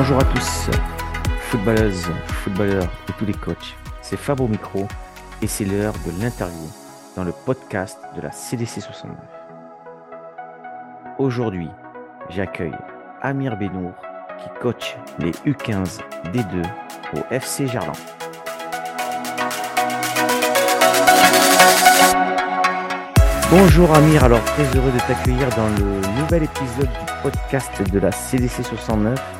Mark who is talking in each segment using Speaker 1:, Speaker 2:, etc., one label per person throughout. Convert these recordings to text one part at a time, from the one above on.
Speaker 1: Bonjour à tous, footballeuses, footballeurs et tous les coachs. C'est Fab au micro et c'est l'heure de l'interview dans le podcast de la CDC 69. Aujourd'hui, j'accueille Amir Benour qui coach les U15 D2 au FC Gerland. Bonjour Amir, alors très heureux de t'accueillir dans le nouvel épisode du podcast de la CDC 69.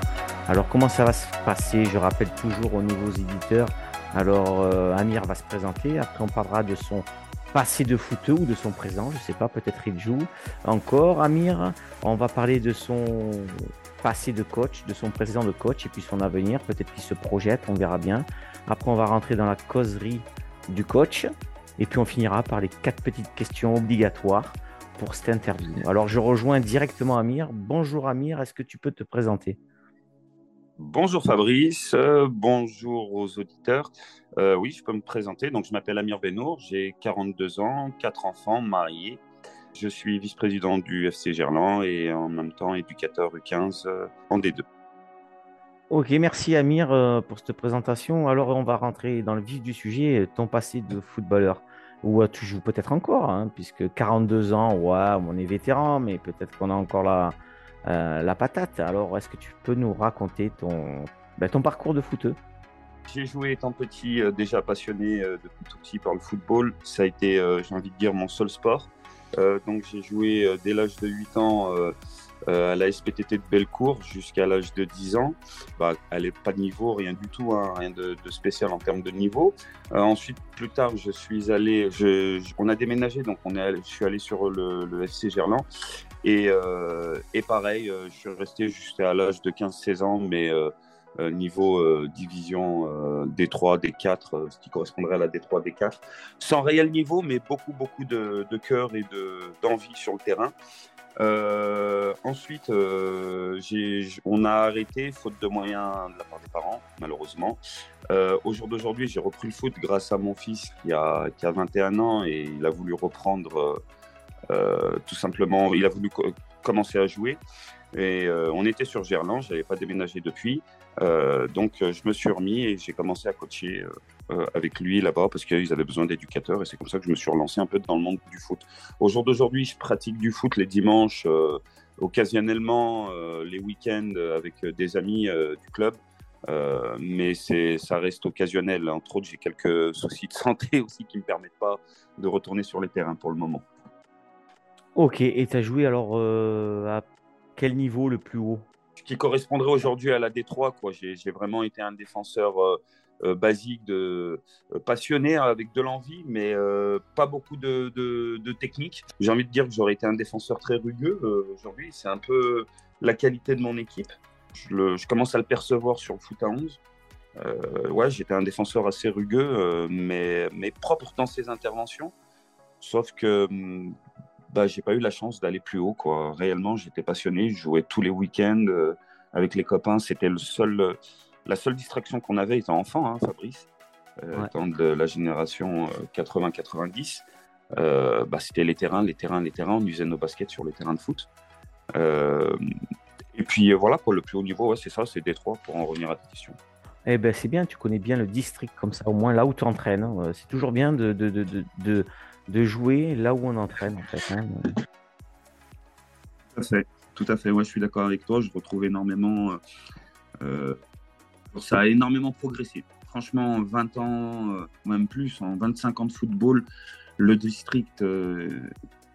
Speaker 1: Alors comment ça va se passer? Je rappelle toujours aux nouveaux éditeurs. Alors euh, Amir va se présenter, après on parlera de son passé de footeux ou de son présent, je ne sais pas, peut-être il joue encore. Amir, on va parler de son passé de coach, de son présent de coach et puis son avenir, peut-être qu'il se projette, on verra bien. Après on va rentrer dans la causerie du coach et puis on finira par les quatre petites questions obligatoires pour cette interview. Alors je rejoins directement Amir. Bonjour Amir, est-ce que tu peux te présenter?
Speaker 2: Bonjour Fabrice, euh, bonjour aux auditeurs. Euh, oui, je peux me présenter. Donc, je m'appelle Amir Benour, j'ai 42 ans, 4 enfants, marié. Je suis vice-président du FC Gerland et en même temps éducateur U15 euh, en D2.
Speaker 1: Ok, merci Amir pour cette présentation. Alors, on va rentrer dans le vif du sujet, ton passé de footballeur. Ou tu joues peut-être encore, hein, puisque 42 ans, ouais, on est vétéran, mais peut-être qu'on a encore la, euh, la patate. Alors, est-ce que tu peux nous raconter ton, ben, ton parcours de footeux?
Speaker 2: J'ai joué étant petit, euh, déjà passionné euh, depuis tout petit par le football. Ça a été, j'ai envie de dire, mon seul sport. donc, j'ai joué dès l'âge de 8 ans à la SPTT de Bellecour jusqu'à l'âge de 10 ans. Bah, elle n'est pas de niveau, rien du tout, hein, rien de, spécial en termes de niveau. ensuite, plus tard, je suis allé, on a déménagé, donc on est je suis allé sur le, le FC Gerland et, euh, et pareil, euh, je suis resté jusqu'à l'âge de 15-16 ans, mais euh, niveau division D3, D4, ce qui correspondrait à la D3, D4, sans réel niveau, mais beaucoup, beaucoup de cœur et d'envie sur le terrain. Euh, ensuite, euh, on a arrêté faute de moyens de la part des parents, malheureusement. Euh, au jour d'aujourd'hui, j'ai repris le foot grâce à mon fils qui a, qui a 21 ans et il a voulu reprendre euh, tout simplement, il a voulu commencer à jouer. Et euh, on était sur Gerland, je n'avais pas déménagé depuis. Euh, donc je me suis remis et j'ai commencé à coacher avec lui là-bas parce qu'ils avaient besoin d'éducateurs et c'est comme ça que je me suis relancé un peu dans le monde du foot. Au jour d'aujourd'hui, je pratique du foot les dimanches, occasionnellement les week-ends avec des amis du club. mais ça reste occasionnel. Entre autres, j'ai quelques soucis de santé aussi qui ne me permettent pas de retourner sur les terrains pour le moment.
Speaker 1: Ok, et tu as joué alors euh, à quel niveau le plus haut?
Speaker 2: Ce qui correspondrait aujourd'hui à la D3. J'ai vraiment été un défenseur euh, euh, basique, de, passionné, avec de l'envie, mais pas beaucoup de, de, technique. J'ai envie de dire que j'aurais été un défenseur très rugueux aujourd'hui. C'est un peu la qualité de mon équipe. Je, commence à le percevoir sur le foot à 11. ouais, j'étais un défenseur assez rugueux, mais, mais propre dans ses interventions. Sauf que hum, bah, j'ai pas eu la chance d'aller plus haut. Quoi. Réellement, j'étais passionné. Je jouais tous les week-ends euh, avec les copains. C'était le seul, la seule distraction qu'on avait étant enfant, hein, Fabrice, euh, étant de la génération 80-90. Euh, bah, c'était les terrains, les terrains, les terrains. On usait nos baskets sur les terrains de foot. et puis voilà, quoi, le plus haut niveau, ouais, c'est ça, c'est Détroit pour en revenir à ta question.
Speaker 1: Eh ben, c'est bien, tu connais bien le district comme ça, au moins là où tu entraînes. Hein. C'est toujours bien de, de, de, de de jouer là où on entraîne en fait. Hein.
Speaker 2: Tout à fait, tout à fait. Ouais, je suis d'accord avec toi. Je retrouve énormément. Euh, euh, ça a énormément progressé. Franchement, 20 ans, euh, même plus, en 25 ans de football, le district,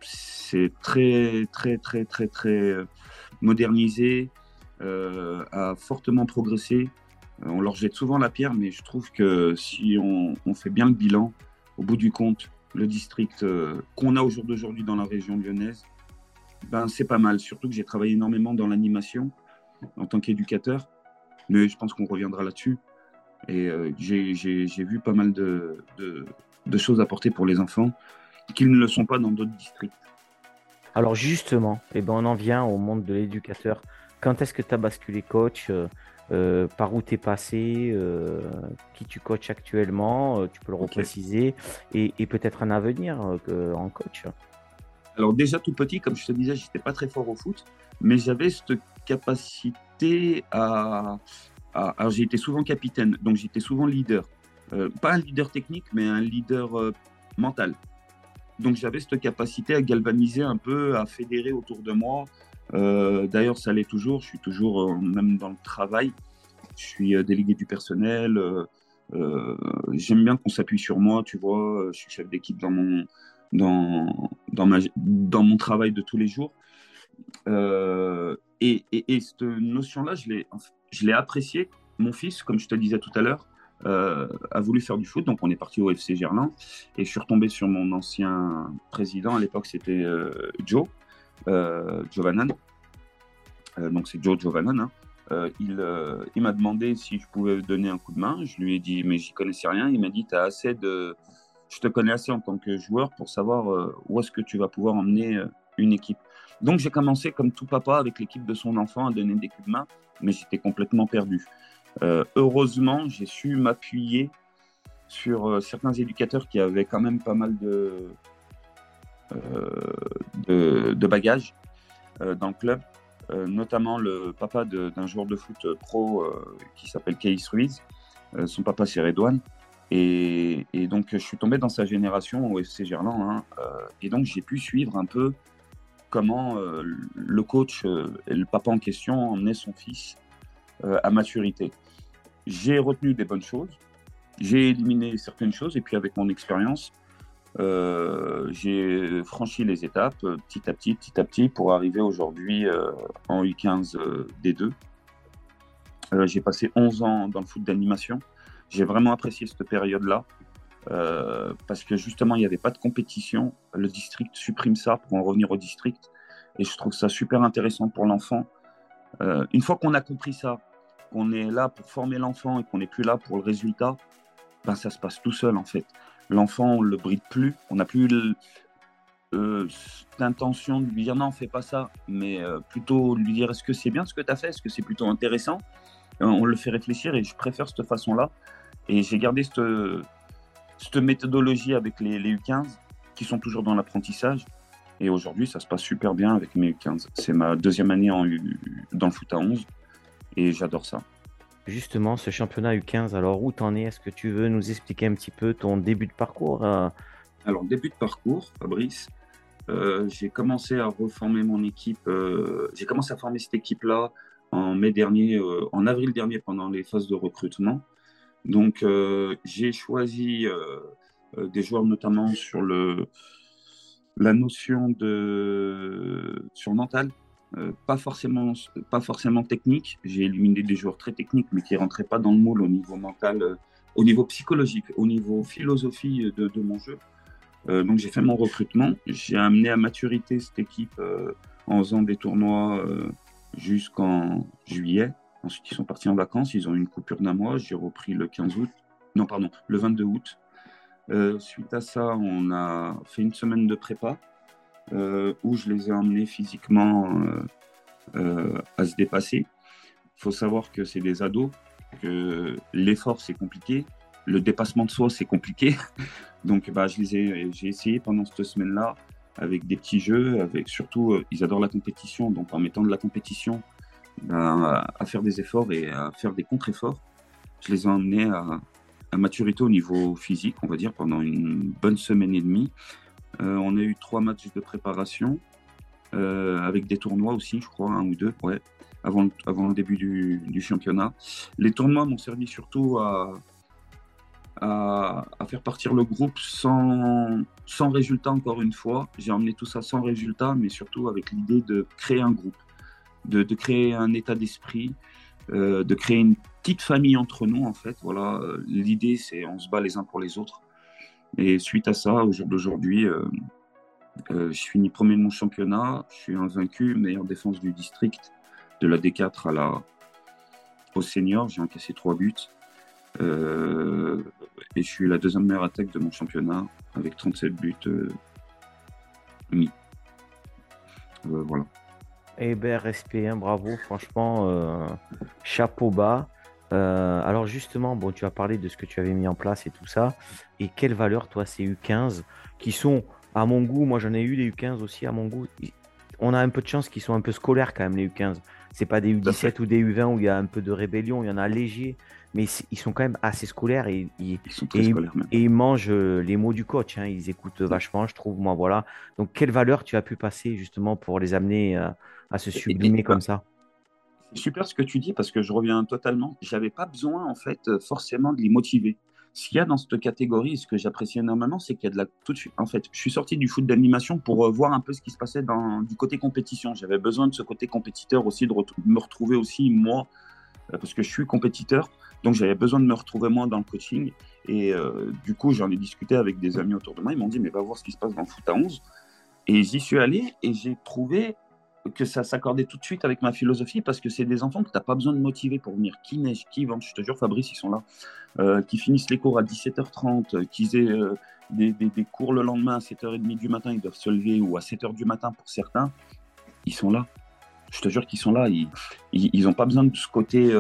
Speaker 2: c'est très, très, très, très, très modernisé, a fortement progressé. On leur jette souvent la pierre, mais je trouve que si on, on fait bien le bilan, au bout du compte, le district euh, qu'on a au jour d'aujourd'hui dans la région lyonnaise, ben, c'est pas mal. Surtout que j'ai travaillé énormément dans l'animation en tant qu'éducateur. Mais je pense qu'on reviendra là-dessus. Et euh, j'ai vu pas mal de, de, choses apportées pour les enfants qui ne le sont pas dans d'autres districts.
Speaker 1: Alors justement, eh ben on en vient au monde de l'éducateur. Quand est-ce que tu as basculé coach euh, euh, par où tu es passé, euh, qui tu coaches actuellement, tu peux le repréciser, et, peut-être un avenir en coach?
Speaker 2: Alors déjà tout petit, comme je te disais, j'étais pas très fort au foot, mais j'avais cette capacité à, alors été souvent capitaine, donc j'étais souvent leader. pas un leader technique, mais un leader mental. Donc j'avais cette capacité à galvaniser un peu, à fédérer autour de moi. D'ailleurs, ça l'est toujours. Je suis toujours, même dans le travail, je suis délégué du personnel. J'aime bien qu'on s'appuie sur moi, tu vois. Je suis chef d'équipe dans mon, dans, dans mon travail de tous les jours. Euh, et, et, cette notion-là, je l'ai appréciée. Mon fils, comme je te disais tout à l'heure, euh, a voulu faire du foot, donc on est parti au FC Gerland. Et je suis retombé sur mon ancien président, à l'époque c'était euh, Joe, Giovannan. donc c'est Joe Giovannan. Hein. il, m'a demandé si je pouvais donner un coup de main. Je lui ai dit, mais j'y connaissais rien. Il m'a dit, tu as assez de, je te connais assez en tant que joueur pour savoir euh, où est-ce que tu vas pouvoir emmener euh, une équipe. Donc j'ai commencé comme tout papa avec l'équipe de son enfant à donner des coups de main, mais j'étais complètement perdu. Euh, heureusement, j'ai su m'appuyer sur certains éducateurs qui avaient quand même pas mal de, de, bagages dans le club, notamment le papa d'un joueur de foot pro qui s'appelle Keis Ruiz. son papa c'est Redouane. Et, donc, je suis tombé dans sa génération au FC Gerland. Hein, euh, et donc, j'ai pu suivre un peu comment euh, le coach euh, et le papa en question emmenaient son fils à maturité. J'ai retenu des bonnes choses. J'ai éliminé certaines choses. Et puis, avec mon expérience, j'ai franchi les étapes petit à petit, petit à petit, pour arriver aujourd'hui en U15 D2. j'ai passé 11 ans dans le foot d'animation. J'ai vraiment apprécié cette période-là. Euh, parce que justement, il n'y avait pas de compétition. Le district supprime ça pour en revenir au district. Et je trouve ça super intéressant pour l'enfant. Euh, une fois qu'on a compris ça, qu'on est là pour former l'enfant et qu'on n'est plus là pour le résultat, ben ça se passe tout seul en fait. L'enfant, on ne le bride plus. On n'a plus euh, l'intention de lui dire non, fais pas ça, mais plutôt lui dire est-ce que c'est bien ce que tu as fait, est-ce que c'est plutôt intéressant? On le fait réfléchir et je préfère cette façon-là et j'ai gardé cette, cette, méthodologie avec les, U15 qui sont toujours dans l'apprentissage. Et aujourd'hui, ça se passe super bien avec mes U15. C'est ma deuxième année en dans le foot à 11 et j'adore ça.
Speaker 1: Justement, ce championnat U15, alors où t'en es? Est-ce que tu veux nous expliquer un petit peu ton début de parcours euh?
Speaker 2: Alors, début de parcours, Fabrice, euh, j'ai commencé à reformer mon équipe. euh, j'ai commencé à former cette équipe-là en mai dernier, euh, en avril dernier, pendant les phases de recrutement. Donc, euh, j'ai choisi euh, euh, des joueurs notamment sur le, la notion de sur mental, pas forcément pas forcément technique. J'ai éliminé des joueurs très techniques, mais qui rentraient pas dans le moule au niveau mental, au niveau psychologique, au niveau philosophie de, de mon jeu. donc, j'ai fait mon recrutement. J'ai amené à maturité cette équipe en faisant des tournois jusqu'en juillet. Ensuite, ils sont partis en vacances. Ils ont eu une coupure d'un mois. J'ai repris le 15 août. Non, pardon, le 22 août. Euh, suite à ça, on a fait une semaine de prépa euh, où je les ai emmenés physiquement euh, à se dépasser. Il faut savoir que c'est des ados, que l'effort c'est compliqué, le dépassement de soi c'est compliqué. Donc, bah, je les ai, j'ai essayé pendant cette semaine-là avec des petits jeux, avec surtout, ils adorent la compétition. Donc, en mettant de la compétition à, faire des efforts et à faire des contre-efforts. Je les ai emmenés à, maturité au niveau physique, on va dire, pendant une bonne semaine et demie. Euh, on a eu trois matchs de préparation, euh, avec des tournois aussi, je crois, un ou deux, ouais, avant, le début du, championnat. Les tournois m'ont servi surtout à, à, faire partir le groupe sans, sans résultat, encore une fois. J'ai emmené tout ça sans résultat, mais surtout avec l'idée de créer un groupe de, créer un état d'esprit, euh, de créer une petite famille entre nous, en fait. Voilà, euh, l'idée, c'est on se bat les uns pour les autres. Et suite à ça, au jour d'aujourd'hui, euh, je finis premier de mon championnat, je suis invaincu, meilleure défense du district, de la D4 à la, au senior, j'ai encaissé trois buts. et je suis la deuxième meilleure attaque de mon championnat avec 37 buts mis. voilà.
Speaker 1: Eh bien, respect, hein, bravo, franchement, euh, chapeau bas. Euh, alors justement, bon, tu as parlé de ce que tu avais mis en place et tout ça. Et quelle valeur, toi, ces U15 qui sont, à mon goût, moi j'en ai eu des U15 aussi, à mon goût. On a un peu de chance qu'ils sont un peu scolaires quand même, les U15. C'est pas des U17 ou des U20 où il y a un peu de rébellion, il y en a léger, mais ils sont quand même assez scolaires et, ils, et, ils mangent euh, les mots du coach. Hein. Ils écoutent vachement, je trouve. Moi, voilà. Donc, quelle valeur tu as pu passer justement pour les amener euh, à se sublimer comme ça
Speaker 2: C'est super ce que tu dis parce que je reviens totalement. J'avais pas besoin en fait euh, forcément de les motiver. Ce qu'il y a dans cette catégorie, ce que j'apprécie énormément, c'est qu'il y a de la tout de suite. En fait, je suis sorti du foot d'animation pour voir un peu ce qui se passait dans, du côté compétition. J'avais besoin de ce côté compétiteur aussi, de me retrouver aussi moi, parce que je suis compétiteur donc j'avais besoin de me retrouver moi dans le coaching. Et euh, du coup, j'en ai discuté avec des amis autour de moi. Ils m'ont dit, mais va voir ce qui se passe dans le foot à 11. Et j'y suis allé et j'ai trouvé que ça s'accordait tout de suite avec ma philosophie parce que c'est des enfants que tu n'as pas besoin de motiver pour venir. Qui neige, qui vente, je te jure, Fabrice, ils sont là. Euh, qui finissent les cours à 17h30, qu'ils aient euh, des, des, cours le lendemain à 7h30 du matin, ils doivent se lever ou à 7h du matin pour certains. Ils sont là. Je te jure qu'ils sont là. Ils n'ont pas besoin de ce côté.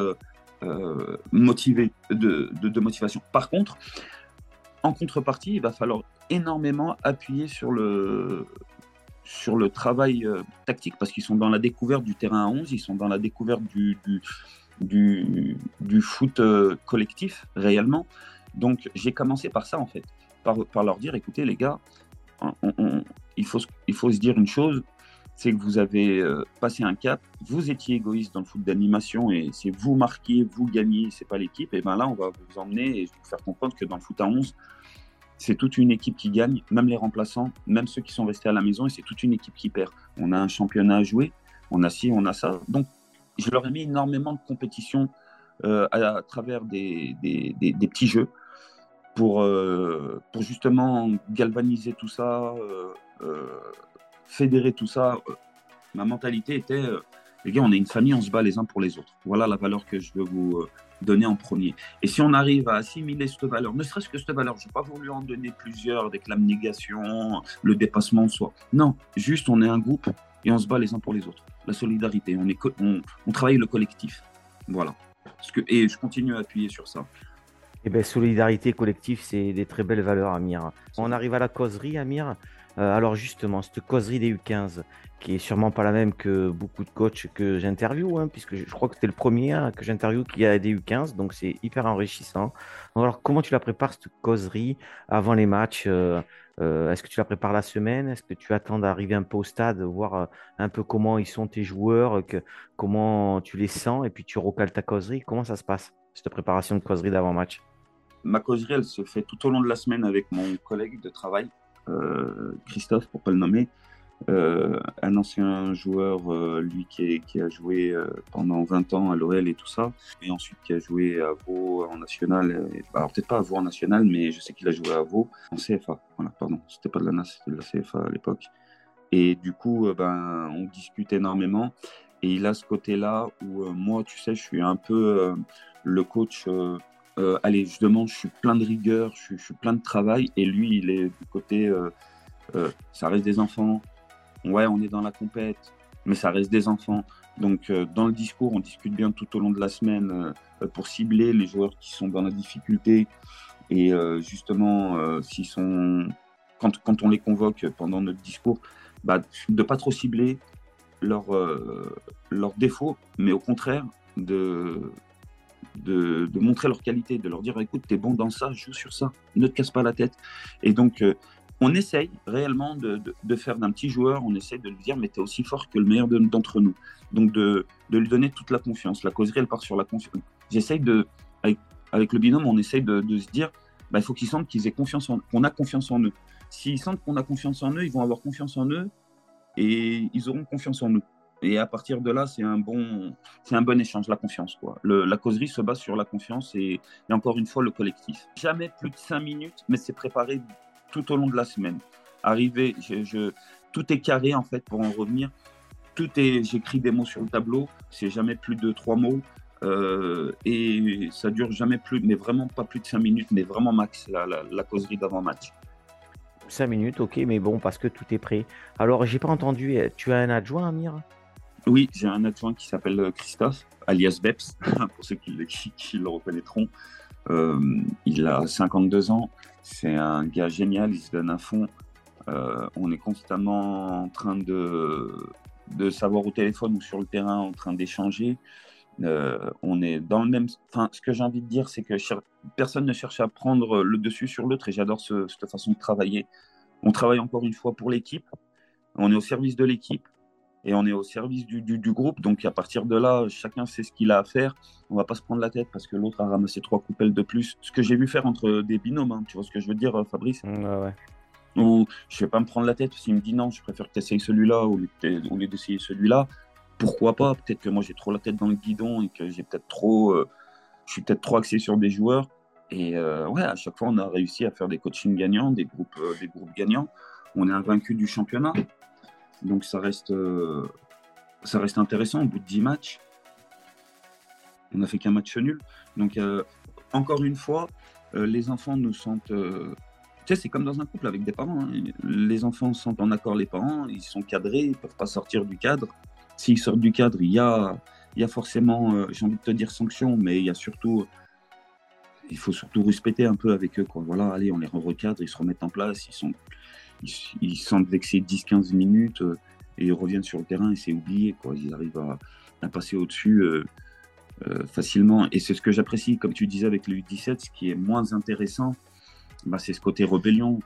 Speaker 2: Euh, motivé de, de, motivation. Par contre, en contrepartie, il va falloir énormément appuyer sur le, sur le travail euh, tactique parce qu'ils sont dans la découverte du terrain à 11, ils sont dans la découverte du, du, du, foot euh, collectif réellement. Donc j'ai commencé par ça en fait, par, par leur dire écoutez les gars, il, faut, il faut se dire une chose, c'est que vous avez euh, passé un cap, vous étiez égoïste dans le foot d'animation et c'est vous marquez, vous gagnez, c'est pas l'équipe. Et ben là, on va vous emmener et vous faire comprendre que dans le foot à 11, c'est toute une équipe qui gagne, même les remplaçants, même ceux qui sont restés à la maison, et c'est toute une équipe qui perd. On a un championnat à jouer, on a ci, on a ça. Donc, je leur ai mis énormément de compétition euh, à, travers des, petits jeux pour, euh, pour justement galvaniser tout ça fédérer tout ça, euh, ma mentalité était, euh, les gars, on est une famille, on se bat les uns pour les autres. Voilà la valeur que je veux vous euh, donner en premier. Et si on arrive à assimiler cette valeur, ne serait-ce que cette valeur, je n'ai pas voulu en donner plusieurs avec l'abnégation, le dépassement de soi. Non, juste on est un groupe et on se bat les uns pour les autres. La solidarité, on, est on, travaille le collectif. Voilà. que, et je continue à appuyer sur ça.
Speaker 1: Eh bien, solidarité collective, c'est des très belles valeurs, Amir. On arrive à la causerie, Amir? Euh, alors justement, cette causerie des U15, qui est sûrement pas la même que beaucoup de coachs que j'interviewe, hein, puisque je, crois que c'était le premier hein, que j'interviewe qui a des U15, donc c'est hyper enrichissant. Alors comment tu la prépares cette causerie avant les matchs euh, euh, Est-ce que tu la prépares la semaine? Est-ce que tu attends d'arriver un peu au stade, voir un peu comment ils sont tes joueurs, que, comment tu les sens, et puis tu recales ta causerie? Comment ça se passe, cette préparation de causerie d'avant-match?
Speaker 2: Ma causerie, elle se fait tout au long de la semaine avec mon collègue de travail Christophe, pour pas le nommer, euh, un ancien joueur, euh, lui qui, a joué pendant 20 ans à l'OL et tout ça, et ensuite qui a joué à Vaux en national, alors peut-être pas à Vaux en national, mais je sais qu'il a joué à Vaux en CFA. Voilà, pardon, c'était pas de la NAS, c'était de la CFA à l'époque. Et du coup, ben, on discute énormément. Et il a ce côté-là où moi, tu sais, je suis un peu le coach euh, allez, je demande, je suis plein de rigueur, je, suis plein de travail, et lui, il est du côté, euh, euh, ça reste des enfants. Ouais, on est dans la compète, mais ça reste des enfants. Donc, dans le discours, on discute bien tout au long de la semaine pour cibler les joueurs qui sont dans la difficulté et justement, s'ils sont, quand, quand, on les convoque pendant notre discours, bah, de pas trop cibler leurs leur défauts, mais au contraire de de, montrer leur qualité, de leur dire écoute, t'es bon dans ça, joue sur ça, ne te casse pas la tête. Et donc, euh, on essaye réellement de, faire d'un petit joueur, on essaye de lui dire mais t'es aussi fort que le meilleur d'entre nous. Donc, de, lui donner toute la confiance. La causerie, elle part sur la confiance. J'essaye de, avec, le binôme, on essaye de, se dire bah, il faut qu'ils sentent qu'ils aient confiance en, qu'on a confiance en eux. S'ils sentent qu'on a confiance en eux, ils vont avoir confiance en eux et ils auront confiance en nous. Et à partir de là, c'est un bon, c'est un bon échange, la confiance. Quoi. la causerie se base sur la confiance et, encore une fois le collectif. Jamais plus de cinq minutes, mais c'est préparé tout au long de la semaine. Arrivé, tout est carré en fait pour en revenir. Tout est, j'écris des mots sur le tableau. C'est jamais plus de trois mots. Euh, et ça dure jamais plus, mais vraiment pas plus de cinq minutes, mais vraiment max la, la causerie d'avant-match.
Speaker 1: 5 minutes, ok, mais bon, parce que tout est prêt. Alors, j'ai pas entendu, tu as un adjoint, Amir?
Speaker 2: Oui, j'ai un adjoint qui s'appelle euh, Christophe, alias Beps, pour ceux qui, le reconnaîtront. Euh, il a 52 ans, c'est un gars génial, il se donne à fond. Euh, on est constamment en train de, de savoir au téléphone ou sur le terrain en train d'échanger. Euh, on est dans le même. Enfin, ce que j'ai envie de dire, c'est que personne ne cherche à prendre le dessus sur l'autre et j'adore cette façon de travailler. On travaille encore une fois pour l'équipe, on est au service de l'équipe et on est au service du, groupe. Donc à partir de là, chacun sait ce qu'il a à faire. On va pas se prendre la tête parce que l'autre a ramassé trois coupelles de plus. Ce que j'ai vu faire entre des binômes, hein, tu vois ce que je veux dire, Fabrice?
Speaker 1: Ouais, ouais.
Speaker 2: Ou je vais pas me prendre la tête s'il me dit non, je préfère que tu essayes celui-là au lieu d'essayer celui-là. Pourquoi pas? Peut-être que moi j'ai trop la tête dans le guidon et que j'ai peut-être trop, euh, je suis peut-être trop axé sur des joueurs. Et euh, ouais, à chaque fois on a réussi à faire des coachings gagnants, des groupes, euh, des groupes gagnants. On est invaincu du championnat. Donc ça reste, euh, ça reste intéressant au bout de 10 matchs. On n'a fait qu'un match nul. Donc euh, encore une fois, euh, les enfants nous sentent... tu sais, c'est comme dans un couple avec des parents. Hein. Les enfants sont en accord les parents, ils sont cadrés, ils ne peuvent pas sortir du cadre. S'ils sortent du cadre, il y a, y a forcément, j'ai envie de te dire sanction, mais il y a surtout il faut surtout respecter un peu avec eux. Quoi. Voilà, allez, on les recadre, ils se remettent en place, ils sont, ils, sentent vexer 10-15 minutes euh, et ils reviennent sur le terrain et c'est oublié. Quoi. Ils arrivent à, passer au-dessus euh, euh, facilement. Et c'est ce que j'apprécie, comme tu disais avec le U17, ce qui est moins intéressant, bah, c'est ce côté rébellion.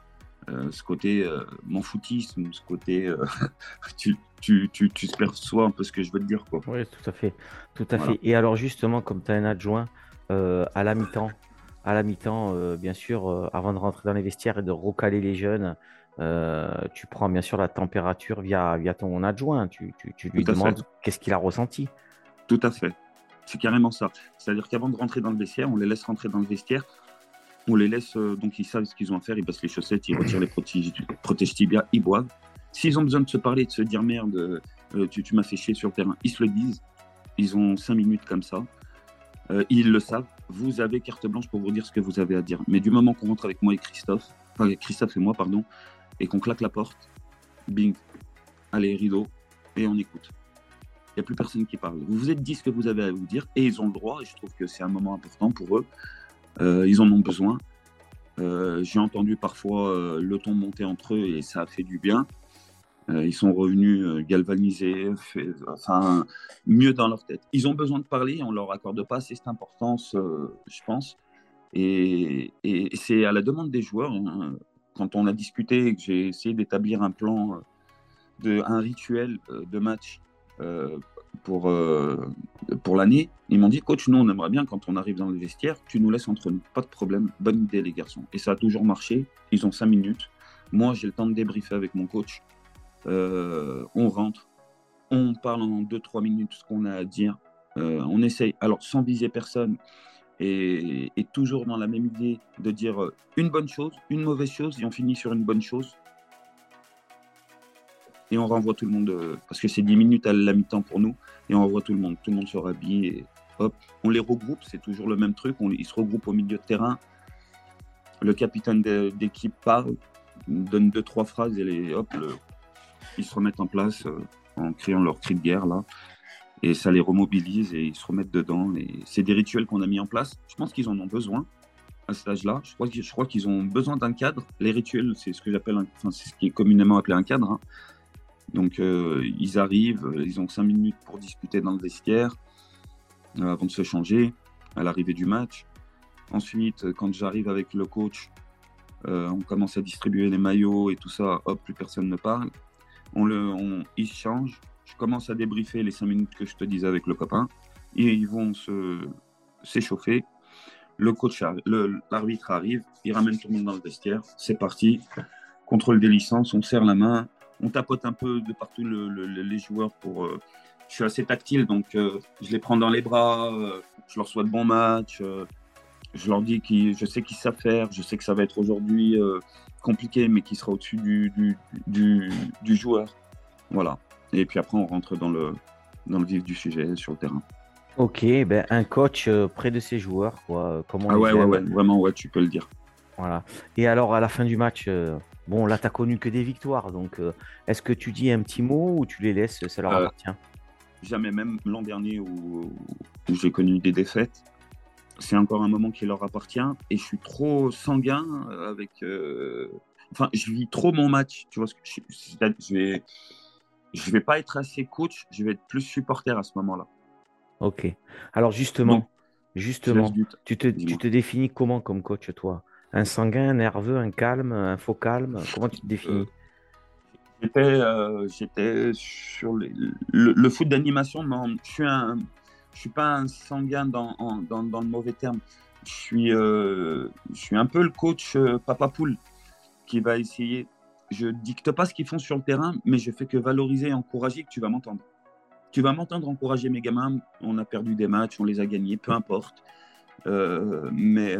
Speaker 2: ce côté mon foutisme, ce côté tu, tu, tu, tu perçois un peu ce que je veux te dire. Quoi.
Speaker 1: Oui, tout à fait. Tout à fait. Et alors justement, comme tu as un adjoint, à la mi-temps, à la mi-temps, bien sûr, avant de rentrer dans les vestiaires et de recaler les jeunes, euh, tu prends bien sûr la température via, via ton adjoint. Tu, tu, lui demandes qu'est-ce qu'il a ressenti.
Speaker 2: Tout à fait. C'est carrément ça. C'est-à-dire qu'avant de rentrer dans le vestiaire, on les laisse rentrer dans le vestiaire. On les laisse, euh, donc ils savent ce qu'ils ont à faire. Ils baissent les chaussettes, ils retirent les protèges tibias, ils boivent. S'ils ont besoin de se parler, de se dire merde, euh, tu, tu m'as fait chier sur le terrain, ils se le disent. Ils ont cinq minutes comme ça. ils le savent. Vous avez carte blanche pour vous dire ce que vous avez à dire. Mais du moment qu'on rentre avec moi et Christophe, enfin Christophe et moi, pardon, et qu'on claque la porte, bing, allez, rideau, et on écoute. Il n'y a plus personne qui parle. Vous vous êtes dit ce que vous avez à vous dire, et ils ont le droit, et je trouve que c'est un moment important pour eux. Euh, ils en ont besoin. Euh, j'ai entendu parfois euh, le ton monter entre eux, et ça a fait du bien. ils sont revenus galvanisés, enfin, mieux dans leur tête. Ils ont besoin de parler, on leur accorde pas assez cette importance, je pense. Et, c'est à la demande des joueurs. Hein quand on a discuté et que j'ai essayé d'établir un plan, euh, de, un rituel euh, de match euh, pour, pour l'année, ils m'ont dit Coach, nous, on aimerait bien quand on arrive dans le vestiaire, tu nous laisses entre nous. Pas de problème, bonne idée, les garçons. Et ça a toujours marché. Ils ont cinq minutes. Moi, j'ai le temps de débriefer avec mon coach. on rentre, on parle en deux, trois minutes ce qu'on a à dire. on essaye, alors sans viser personne, et, toujours dans la même idée de dire euh, une bonne chose, une mauvaise chose, et on finit sur une bonne chose. Et on renvoie tout le monde, euh, parce que c'est 10 minutes à la mi-temps pour nous, et on renvoie tout le monde. Tout le monde se rhabille, et hop, on les regroupe, c'est toujours le même truc, ils se regroupent au milieu de terrain. Le capitaine d'équipe parle, donne deux, trois phrases, et les, hop, ils se remettent en place euh, en criant leur cri de guerre, là et ça les remobilise et ils se remettent dedans. Et c'est des rituels qu'on a mis en place. Je pense qu'ils en ont besoin à cet âge-là. Je crois, qu'ils ont besoin d'un cadre. Les rituels, c'est ce que j'appelle, enfin, c'est ce qui est communément appelé un cadre. Hein. Donc euh, ils arrivent, ils ont cinq minutes pour discuter dans le vestiaire euh, avant de se changer à l'arrivée du match. Ensuite, quand j'arrive avec le coach, euh, on commence à distribuer les maillots et tout ça. Hop, plus personne ne parle. On le, ils changent je commence à débriefer les cinq minutes que je te disais avec le copain. Et ils vont s'échauffer. Le coach, l'arbitre arrive, il ramène tout le monde dans le vestiaire. C'est parti. Contrôle des licences, on serre la main, on tapote un peu de partout les joueurs pour. Euh, je suis assez tactile, donc euh, je les prends dans les bras, euh, je leur souhaite bon match, je leur dis que je sais qu'ils savent faire, je sais que ça va être aujourd'hui compliqué, mais qui sera au-dessus du, joueur. Voilà. Et puis après, on rentre dans le, dans le vif du sujet sur le terrain.
Speaker 1: Ok, ben un coach euh, près de ses joueurs, quoi.
Speaker 2: Comment ah ouais, ouais, ouais, vraiment, ouais, tu peux le dire.
Speaker 1: Voilà. Et alors, à la fin du match, euh, bon, là, tu connu que des victoires. Donc, euh, est-ce que tu dis un petit mot ou tu les laisses Ça leur appartient?
Speaker 2: Jamais, même l'an dernier où, où j'ai connu des défaites. C'est encore un moment qui leur appartient. Et je suis trop sanguin avec. Enfin, je vis trop mon match. Tu vois ce que je, je vais je vais pas être assez coach, je vais être plus supporter à ce moment-là.
Speaker 1: Ok. Alors justement, justement, tu te, tu te définis comment comme coach, toi? Un sanguin, un nerveux, un calme, un faux calme? Comment tu te définis?
Speaker 2: Euh, J'étais sur le, foot d'animation. Je suis un, je suis pas un sanguin dans, dans, dans le mauvais terme. Je suis, euh, je suis un peu le coach euh, papa poule qui va essayer. Je dicte pas ce qu'ils font sur le terrain, mais je fais que valoriser et encourager que tu vas m'entendre. Tu vas m'entendre encourager mes gamins. On a perdu des matchs, on les a gagnés, peu importe. Euh, mais,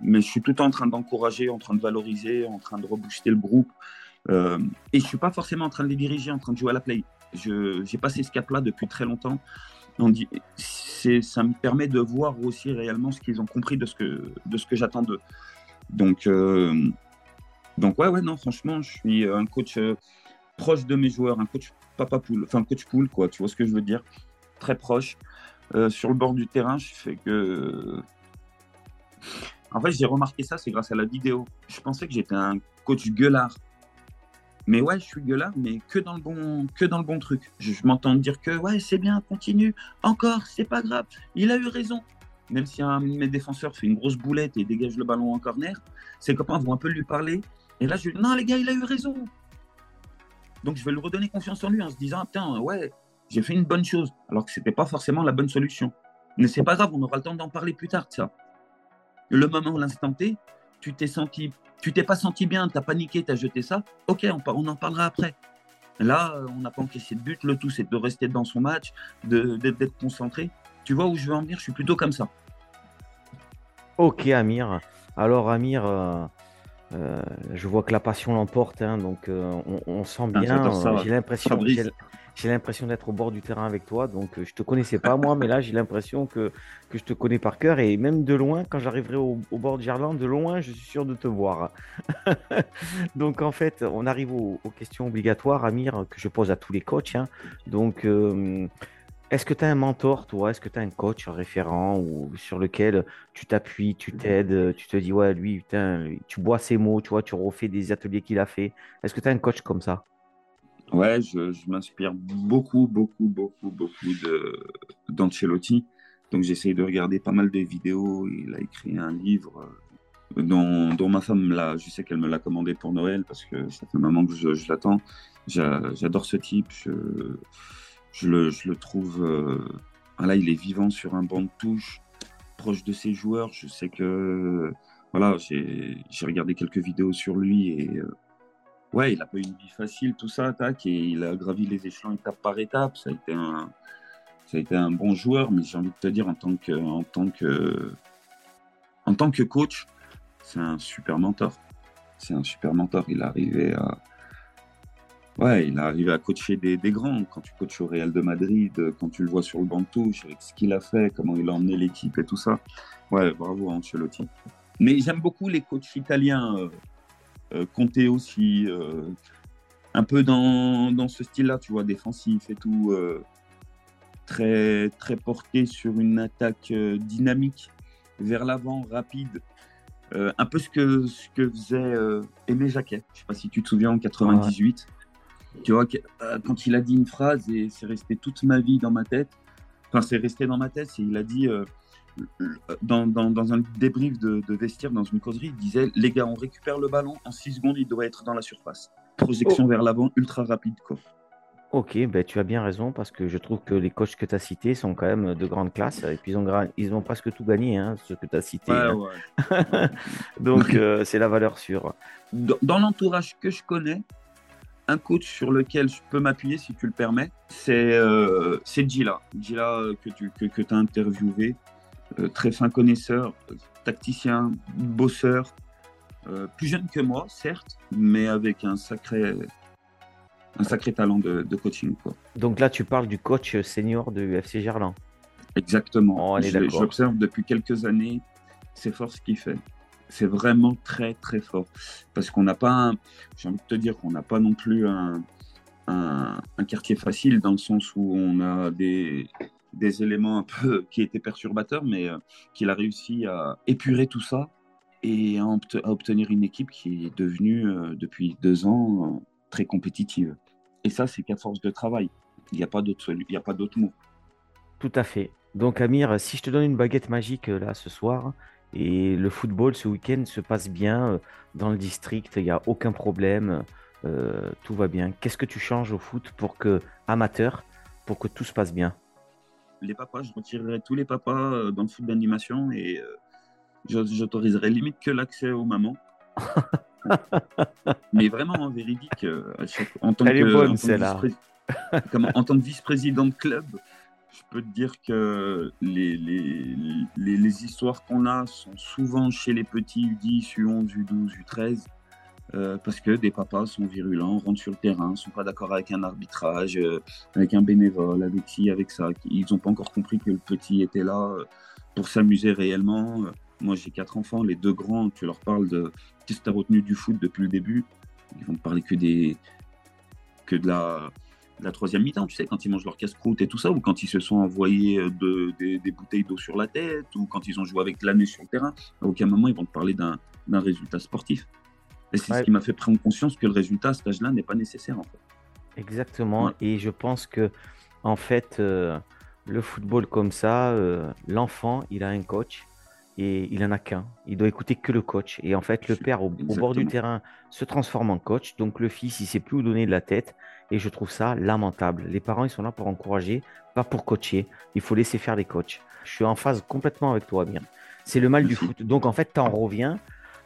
Speaker 2: mais je suis tout en train d'encourager, en train de valoriser, en train de rebooster le groupe. et je suis pas forcément en train de les diriger, en train de jouer à la play. J'ai passé ce cap-là depuis très longtemps ça me permet de voir aussi réellement ce qu'ils ont compris de ce que, de ce que j'attends d'eux. Donc, euh, donc ouais, ouais, non, franchement, je suis un coach euh, proche de mes joueurs, un coach papa poule, enfin coach poule, quoi, tu vois ce que je veux dire, très proche. Euh, sur le bord du terrain, je fais que. En fait, j'ai remarqué ça, c'est grâce à la vidéo. Je pensais que j'étais un coach gueulard. Mais ouais, je suis gueulard, mais que dans le bon, que dans le bon truc. Je, m'entends dire que ouais, c'est bien, continue, encore, c'est pas grave, il a eu raison. Même si un de mes défenseurs fait une grosse boulette et dégage le ballon en corner, ses copains vont un peu lui parler. Et là, je dis non, les gars, il a eu raison. Donc, je vais lui redonner confiance en lui en se disant, putain, ouais, j'ai fait une bonne chose, alors que c'était pas forcément la bonne solution. Mais c'est pas grave, on aura le temps d'en parler plus tard de ça. Le moment, l'instant T, tu t'es senti tu t'es pas senti bien, tu as paniqué, tu as jeté ça, ok, on, on en parlera après. Là, euh, on n'a pas encaissé de but, le tout c'est de rester dans son match, d'être concentré. Tu vois où je veux en venir, je suis plutôt comme ça.
Speaker 1: Ok Amir. Alors Amir, euh, euh, je vois que la passion l'emporte, hein, donc on, sent ah, bien. j'ai l'impression, j'ai l'impression d'être au bord du terrain avec toi. Donc, euh, je te connaissais pas moi, mais là, j'ai l'impression que, que je te connais par cœur. Et même de loin, quand j'arriverai au, bord du jardin, de loin, je suis sûr de te voir. donc, en fait, on arrive aux, questions obligatoires, Amir, que je pose à tous les coachs. Hein. Donc, euh, est-ce que tu as un mentor, toi? Est-ce que tu as un coach un référent ou sur lequel tu t'appuies, tu t'aides, tu te dis, ouais, lui, putain, tu bois ses mots, tu vois, tu refais des ateliers qu'il a fait. Est-ce que tu as un coach comme ça?
Speaker 2: Ouais, je, m'inspire beaucoup, beaucoup, beaucoup, beaucoup d'Ancelotti. Donc j'essaye de regarder pas mal de vidéos. Il a écrit un livre euh, dont, ma femme, là, je sais qu'elle me l'a commandé pour Noël parce que ça fait un moment que je, l'attends. J'adore ce type. Je, le, trouve. Euh, là, il est vivant sur un banc de touche, proche de ses joueurs. Je sais que. Voilà, j'ai regardé quelques vidéos sur lui et. Euh, ouais, il n'a pas eu une vie facile, tout ça, tac, et il a gravi les échelons étape par étape. Ça a été un, ça a été un bon joueur, mais j'ai envie de te dire, en tant que, en tant que, en tant que coach, c'est un super mentor. C'est un super mentor. Il est arrivé à, ouais, il est arrivé à coacher des, des, grands. Quand tu coaches au Real de Madrid, quand tu le vois sur le banc de touche, avec ce qu'il a fait, comment il a emmené l'équipe et tout ça. Ouais, bravo Ancelotti. Mais j'aime beaucoup les coachs italiens. Euh, euh, aussi, euh, un peu dans, dans ce style-là, tu vois, défensif et tout, euh, très, très porté sur une attaque dynamique, vers l'avant, rapide. un peu ce que, ce que faisait Aimé Jacquet. Je sais pas si tu te souviens en 98. Tu vois, quand il a dit une phrase et c'est resté toute ma vie dans ma tête. Enfin, c'est resté dans ma tête. Et il a dit dans, dans, un débrief de, vestiaire, dans une causerie, il disait Les gars, on récupère le ballon, en 6 secondes, il doit être dans la surface. Projection oh. vers l'avant, ultra rapide. Quoi.
Speaker 1: Ok, ben, tu as bien raison, parce que je trouve que les coachs que tu as cités sont quand même de grande classe, et puis ils ont, ils ont presque tout gagné, hein, ce que tu as cité. Hein. Donc, euh, c'est la valeur sûre.
Speaker 2: Dans, l'entourage que je connais, un coach sur lequel je peux m'appuyer, si tu le permets, c'est euh, Gila. Gila euh, que tu que, que as interviewé. Euh, très fin connaisseur, tacticien, bosseur, euh, plus jeune que moi, certes, mais avec un sacré, un sacré talent de, coaching. Quoi.
Speaker 1: Donc là, tu parles du coach senior de FC Gerland.
Speaker 2: Exactement. Oh, j'observe depuis quelques années ses forces qu'il fait. C'est vraiment très très fort. Parce qu'on n'a pas, j'ai envie de te dire qu'on n'a pas non plus un, quartier facile dans le sens où on a des, éléments un peu qui étaient perturbateurs, mais euh, qu'il a réussi à épurer tout ça et à, obtenir une équipe qui est devenue, euh, depuis deux ans, euh, très compétitive. Et ça, c'est qu'à force de travail. Il n'y a pas d'autre mot.
Speaker 1: Tout à fait. Donc Amir, si je te donne une baguette magique là ce soir et le football ce week-end se passe bien euh, dans le district, il n'y a aucun problème, euh, tout va bien. Qu'est-ce que tu changes au foot pour que amateur, pour que tout se passe bien?
Speaker 2: Les papas, je retirerai tous les papas dans le foot d'animation et j'autoriserai limite que l'accès aux mamans. Mais vraiment, en véridique, en tant que, en tant que vice-président de club, je peux te dire que les, les, les, histoires qu'on a sont souvent chez les petits U10, U11, U12, U13. parce que des papas sont virulents, rentrent sur le terrain, sont pas d'accord avec un arbitrage, euh, avec un bénévole, avec ci, avec ça. Ils n'ont pas encore compris que le petit était là euh, pour s'amuser réellement. Moi, j'ai quatre enfants, les deux grands, tu leur parles de qu'est-ce que tu as retenu du foot depuis le début? Ils vont te parler que, des, que de la, la troisième mi-temps, tu sais, quand ils mangent leur casse-croûte et tout ça, ou quand ils se sont envoyés euh, de, des, bouteilles d'eau sur la tête, ou quand ils ont joué avec l'année sur le terrain, à aucun moment ils vont te parler d'un résultat sportif. Et c'est ce qui m'a fait prendre conscience que le résultat à cet âge-là n'est pas nécessaire en fait.
Speaker 1: Exactement, et je pense que en fait, euh, le football comme ça, euh, l'enfant, il a un coach et il en a qu'un. Il doit écouter que le coach. Et en fait, le père au, bord du terrain se transforme en coach. Donc le fils, il sait plus où donner de la tête. Et je trouve ça lamentable. Les parents, ils sont là pour encourager, pas pour coacher. Il faut laisser faire les coachs. Je suis en phase complètement avec toi, bien. C'est le mal du foot. Donc en fait, tu en reviens.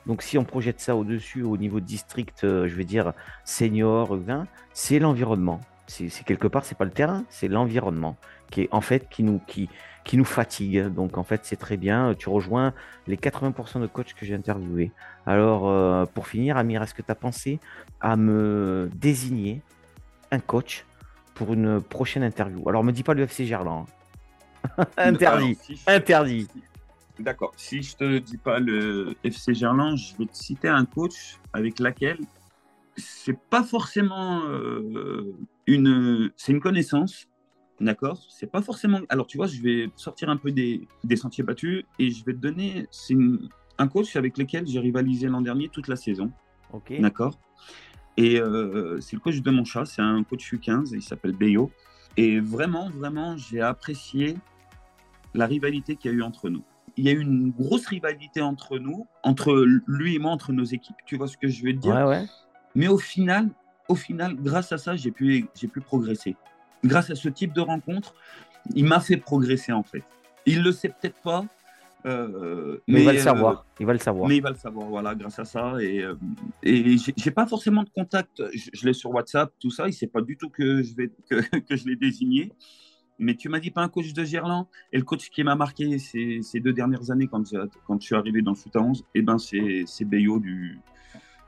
Speaker 1: Donc si on projette ça au-dessus, au niveau district, euh, je veux dire senior, 20, c'est l'environnement. C'est quelque part, c'est pas le terrain, c'est l'environnement qui est en fait qui nous qui qui nous fatigue. Donc en fait, c'est très bien. Tu rejoins les 80% de coachs que j'ai interviewés. Alors euh, pour finir, Amir, est-ce que tu as pensé à me désigner un coach pour une prochaine interview. Alors, me dis pas le FC Gerland. interdit. interdit.
Speaker 2: D'accord. Si je te dis pas le FC Gerland, je vais te citer un coach avec laquelle c'est pas forcément euh, une, c'est une connaissance, d'accord? C'est pas forcément. Alors tu vois, je vais sortir un peu des, des sentiers battus et je vais te donner, c'est un coach avec lequel j'ai rivalisé l'an dernier toute la saison. Ok. D'accord? Et euh, c'est le coach de mon chat, c'est un coach U15, il s'appelle Beyo. Et vraiment, vraiment, j'ai apprécié la rivalité qu'il y a eu entre nous. Il y a eu une grosse rivalité entre nous, entre lui et moi, entre nos équipes. Tu vois ce que je veux dire?
Speaker 1: Ouais, ouais.
Speaker 2: Mais au final, au final, grâce à ça, j'ai pu, j'ai pu progresser. Grâce à ce type de rencontre, il m'a fait progresser en fait. Il le sait peut-être pas,
Speaker 1: euh, mais, il va le savoir. Euh, il va le savoir.
Speaker 2: Mais il va le savoir, voilà, grâce à ça. Et, euh, et j'ai pas forcément de contact. Je, l'ai sur WhatsApp, tout ça. Il sait pas du tout que je vais que, que je l'ai désigné. Mais tu m'as dit pas un coach de Gerland. Et le coach qui m'a marqué ces, ces, deux dernières années quand, quand je suis arrivé dans le foot à 11, et eh ben c'est Bayo du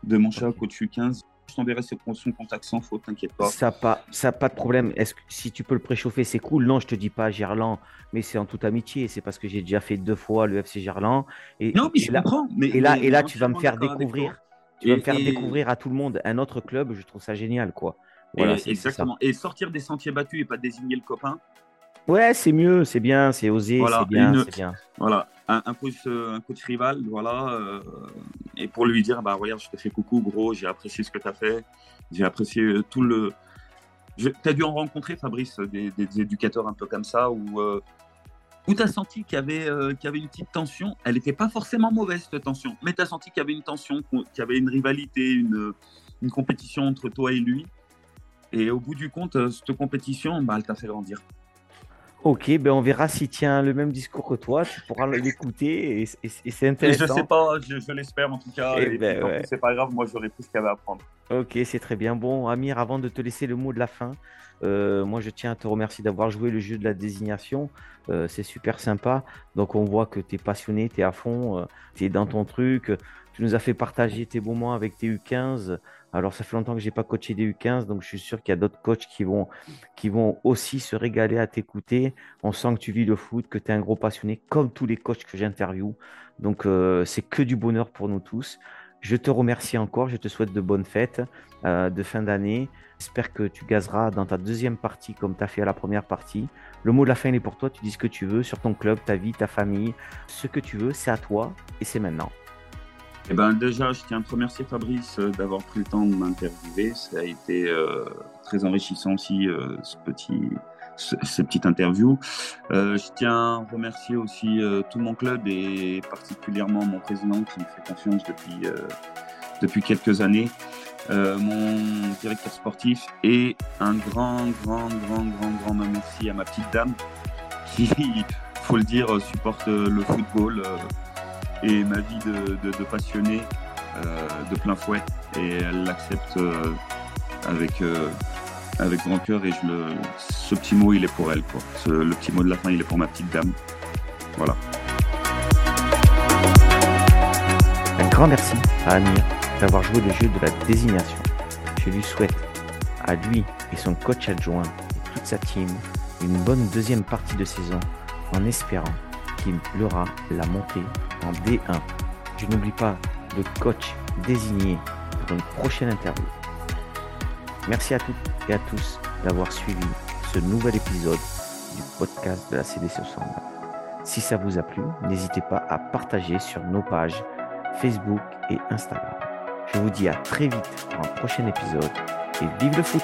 Speaker 2: de mon chat, coach U15 je t'enverrai son contact sans faute, t'inquiète pas.
Speaker 1: Ça pas, ça pas de problème. Est-ce que si tu peux le préchauffer, c'est cool. Non, je te dis pas Gerland, mais c'est en toute amitié. C'est parce que j'ai déjà fait deux fois le FC Gerland.
Speaker 2: Et, non, mais je
Speaker 1: là,
Speaker 2: comprends. Mais,
Speaker 1: et là, et là, tu vas me faire découvrir. Tu vas me faire découvrir à tout le monde un autre club. Je trouve ça génial, quoi.
Speaker 2: Voilà, exactement. Et sortir des sentiers battus et pas désigner le copain.
Speaker 1: Ouais, c'est mieux, c'est bien, c'est osé, c'est bien, bien,
Speaker 2: Voilà, un, un, coach, un coach rival, voilà. Euh, et pour lui dire, bah regarde, je te fais coucou, gros, j'ai apprécié ce que tu as fait, j'ai apprécié euh, tout le. Tu as dû en rencontrer, Fabrice, des, éducateurs un peu comme ça, où, euh, où tu as senti qu'il y, avait, qu'il y avait une petite tension? Elle n'était pas forcément mauvaise, cette tension, mais tu as senti qu'il y avait une tension, qu'il y avait une rivalité, une, une compétition entre toi et lui? Et au bout du compte, cette compétition, bah, elle t'a fait grandir.
Speaker 1: Ok, ben on verra s'il tient le même discours que toi. Tu pourras l'écouter et, c'est intéressant.
Speaker 2: je sais pas, je, l'espère en tout cas. Eh et, ben, c'est pas grave, moi j'aurais plus ce qu'il y avait à apprendre.
Speaker 1: Ok, c'est très bien. Bon, Amir, avant de te laisser le mot de la fin, euh, moi je tiens à te remercier d'avoir joué le jeu de la désignation. Euh, c'est super sympa. Donc on voit que tu es passionné, tu es à fond, euh, tu es dans ton truc. Tu nous as fait partager tes moments avec tes U15. Alors, ça fait longtemps que je n'ai pas coaché des U15, donc je suis sûr qu'il y a d'autres coachs qui vont, aussi se régaler à t'écouter. On sent que tu vis le foot, que tu es un gros passionné, comme tous les coachs que j'interviewe. Donc, euh, c'est que du bonheur pour nous tous. Je te remercie encore, je te souhaite de bonnes fêtes euh, de fin d'année. J'espère que tu gazeras dans ta deuxième partie comme tu as fait à la première partie. Le mot de la fin, il est pour toi. Tu dis ce que tu veux sur ton club, ta vie, ta famille. Ce que tu veux, c'est à toi et c'est maintenant.
Speaker 2: Eh ben déjà, je tiens à remercier Fabrice euh, d'avoir pris le temps de m'interviewer. Ça a été euh, très enrichissant aussi euh, ce petit, ce, ces petites interviews. Euh, je tiens à remercier aussi euh, tout mon club et particulièrement mon président qui me fait confiance depuis, depuis quelques années, mon directeur sportif et un grand, grand, grand, grand, grand merci à ma petite dame qui, faut le dire, supporte le football et ma vie de, de, de passionné euh, de plein fouet et elle l'accepte euh, avec euh, avec grand cœur et ce petit mot il est pour elle quoi. Le petit mot de la fin il est pour ma petite dame. Voilà.
Speaker 1: Un grand merci à Amir d'avoir joué le jeu de la désignation. Je lui souhaite à lui et son coach adjoint et toute sa team une bonne deuxième partie de saison en espérant aura la montée en D1. Je n'oublie pas le coach désigné pour une prochaine interview. Merci à toutes et à tous d'avoir suivi ce nouvel épisode du podcast de la CDC 69. Si ça vous a plu, n'hésitez pas à partager sur nos pages Facebook et Instagram. Je vous dis à très vite pour un prochain épisode et vive le foot